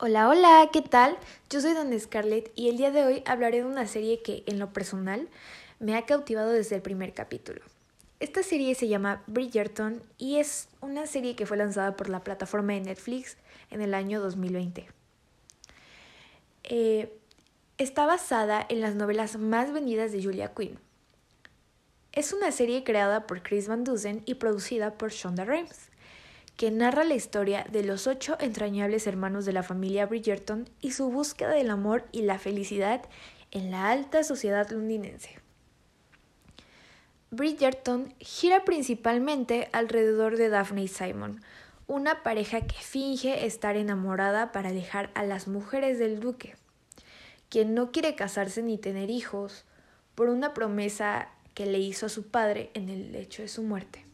Hola, hola, ¿qué tal? Yo soy Don Scarlett y el día de hoy hablaré de una serie que, en lo personal, me ha cautivado desde el primer capítulo. Esta serie se llama Bridgerton y es una serie que fue lanzada por la plataforma de Netflix en el año 2020. Eh, está basada en las novelas más vendidas de Julia Quinn. Es una serie creada por Chris Van Dusen y producida por Shonda Rhimes que narra la historia de los ocho entrañables hermanos de la familia Bridgerton y su búsqueda del amor y la felicidad en la alta sociedad londinense. Bridgerton gira principalmente alrededor de Daphne y Simon, una pareja que finge estar enamorada para alejar a las mujeres del duque, quien no quiere casarse ni tener hijos por una promesa que le hizo a su padre en el lecho de su muerte.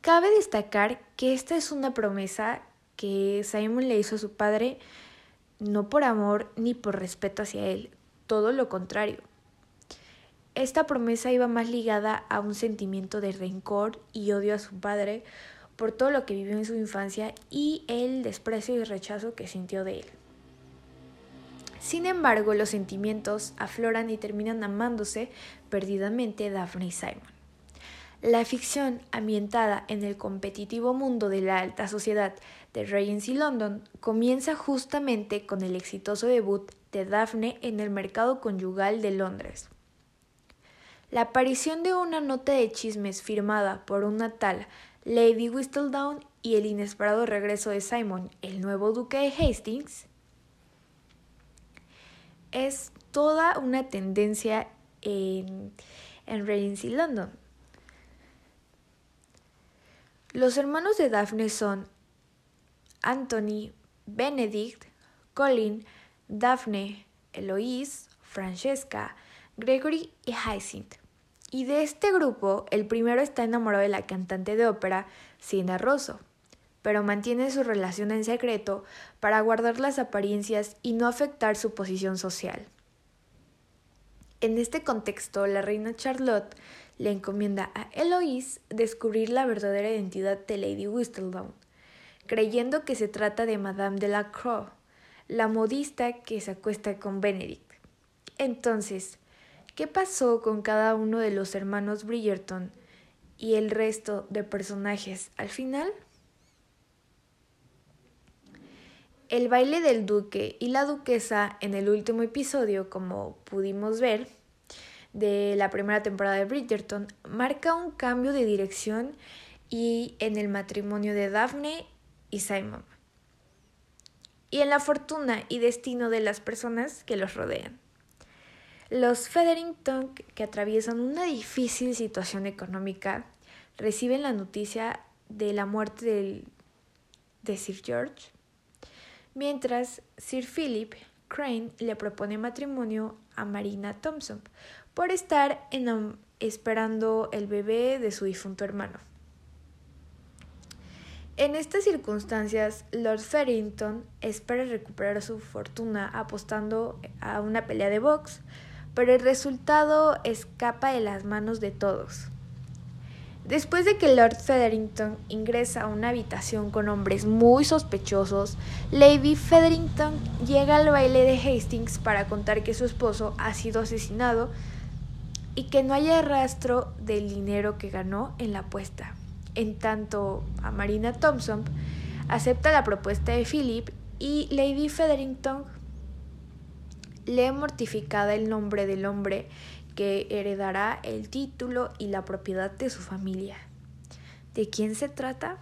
Cabe destacar que esta es una promesa que Simon le hizo a su padre no por amor ni por respeto hacia él, todo lo contrario. Esta promesa iba más ligada a un sentimiento de rencor y odio a su padre por todo lo que vivió en su infancia y el desprecio y rechazo que sintió de él. Sin embargo, los sentimientos afloran y terminan amándose perdidamente Daphne y Simon. La ficción, ambientada en el competitivo mundo de la alta sociedad de Regency London, comienza justamente con el exitoso debut de Daphne en el mercado conyugal de Londres. La aparición de una nota de chismes firmada por una tal Lady Whistledown y el inesperado regreso de Simon, el nuevo duque de Hastings, es toda una tendencia en, en Regency London. Los hermanos de Daphne son Anthony, Benedict, Colin, Daphne, Eloise, Francesca, Gregory y Hyacinth. Y de este grupo, el primero está enamorado de la cantante de ópera Siena Rosso, pero mantiene su relación en secreto para guardar las apariencias y no afectar su posición social. En este contexto, la reina Charlotte le encomienda a Eloise descubrir la verdadera identidad de Lady Whistledown, creyendo que se trata de Madame de la Croix, la modista que se acuesta con Benedict. Entonces, ¿qué pasó con cada uno de los hermanos Bridgerton y el resto de personajes al final? El baile del duque y la duquesa en el último episodio, como pudimos ver, de la primera temporada de Bridgerton marca un cambio de dirección y en el matrimonio de Daphne y Simon y en la fortuna y destino de las personas que los rodean. Los Featherington, que atraviesan una difícil situación económica, reciben la noticia de la muerte de Sir George, mientras Sir Philip Crane le propone matrimonio a Marina Thompson por estar esperando el bebé de su difunto hermano. En estas circunstancias, Lord Farrington espera recuperar su fortuna apostando a una pelea de box, pero el resultado escapa de las manos de todos. Después de que Lord Featherington ingresa a una habitación con hombres muy sospechosos, Lady Featherington llega al baile de Hastings para contar que su esposo ha sido asesinado y que no haya rastro del dinero que ganó en la apuesta. En tanto, a Marina Thompson acepta la propuesta de Philip y Lady Featherington lee mortificada el nombre del hombre que heredará el título y la propiedad de su familia. ¿De quién se trata?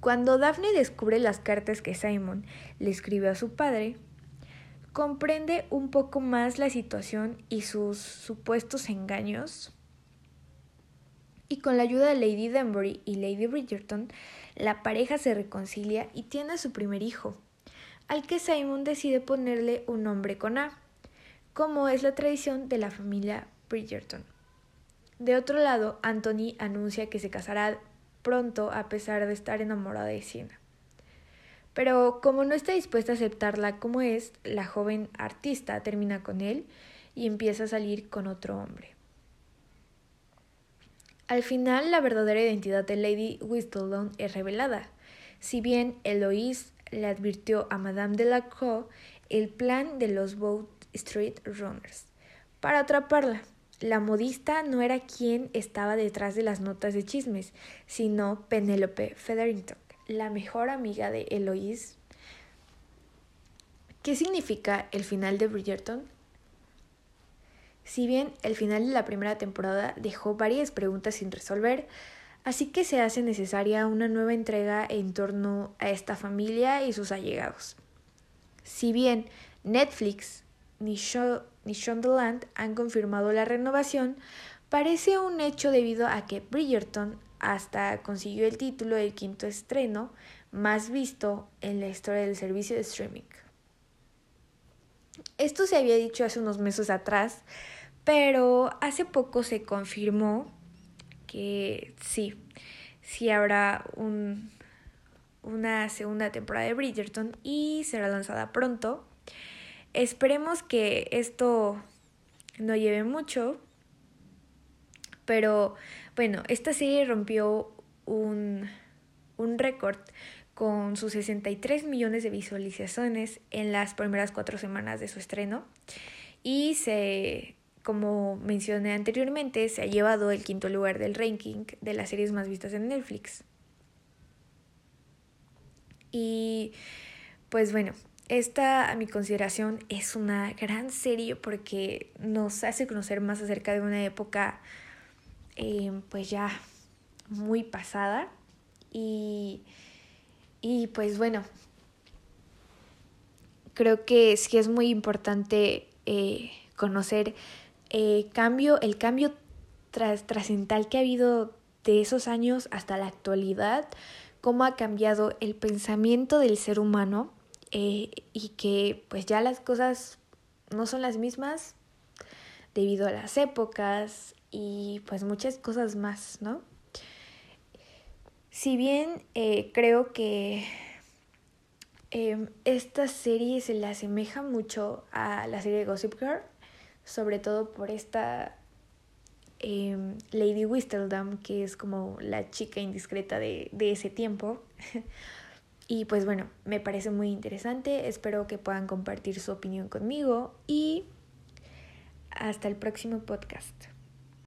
Cuando Daphne descubre las cartas que Simon le escribe a su padre, comprende un poco más la situación y sus supuestos engaños. Y con la ayuda de Lady Denbury y Lady Bridgerton, la pareja se reconcilia y tiene a su primer hijo, al que Simon decide ponerle un nombre con A, como es la tradición de la familia Bridgerton. De otro lado, Anthony anuncia que se casará pronto a pesar de estar enamorada de Siena. Pero como no está dispuesta a aceptarla como es, la joven artista termina con él y empieza a salir con otro hombre. Al final, la verdadera identidad de Lady Whistledown es revelada. Si bien Eloise le advirtió a Madame Delacroix el plan de los Boat Street Runners para atraparla. La modista no era quien estaba detrás de las notas de chismes, sino Penélope Featherington, la mejor amiga de Eloise. ¿Qué significa el final de Bridgerton? Si bien el final de la primera temporada dejó varias preguntas sin resolver, así que se hace necesaria una nueva entrega en torno a esta familia y sus allegados. Si bien Netflix ni, Shondaland han confirmado la renovación, parece un hecho debido a que Bridgerton hasta consiguió el título del quinto estreno más visto en la historia del servicio de streaming. Esto se había dicho hace unos meses atrás, pero hace poco se confirmó que sí, sí habrá un, una segunda temporada de Bridgerton y será lanzada pronto. Esperemos que esto no lleve mucho, pero bueno, esta serie rompió un, un récord con sus 63 millones de visualizaciones en las primeras cuatro semanas de su estreno y se, como mencioné anteriormente, se ha llevado el quinto lugar del ranking de las series más vistas en Netflix. Y pues bueno, esta, a mi consideración, es una gran serie porque nos hace conocer más acerca de una época, eh, pues ya muy pasada. Y, y pues bueno, creo que sí es muy importante eh, conocer eh, cambio, el cambio trascendental que ha habido de esos años hasta la actualidad, cómo ha cambiado el pensamiento del ser humano eh, y que pues ya las cosas no son las mismas debido a las épocas y pues muchas cosas más, ¿no? Si bien eh, creo que esta serie se le asemeja mucho a la serie Gossip Girl, sobre todo por esta em, Lady Whistledown, que es como la chica indiscreta de, de ese tiempo. Y pues bueno, me parece muy interesante, espero que puedan compartir su opinión conmigo y hasta el próximo podcast.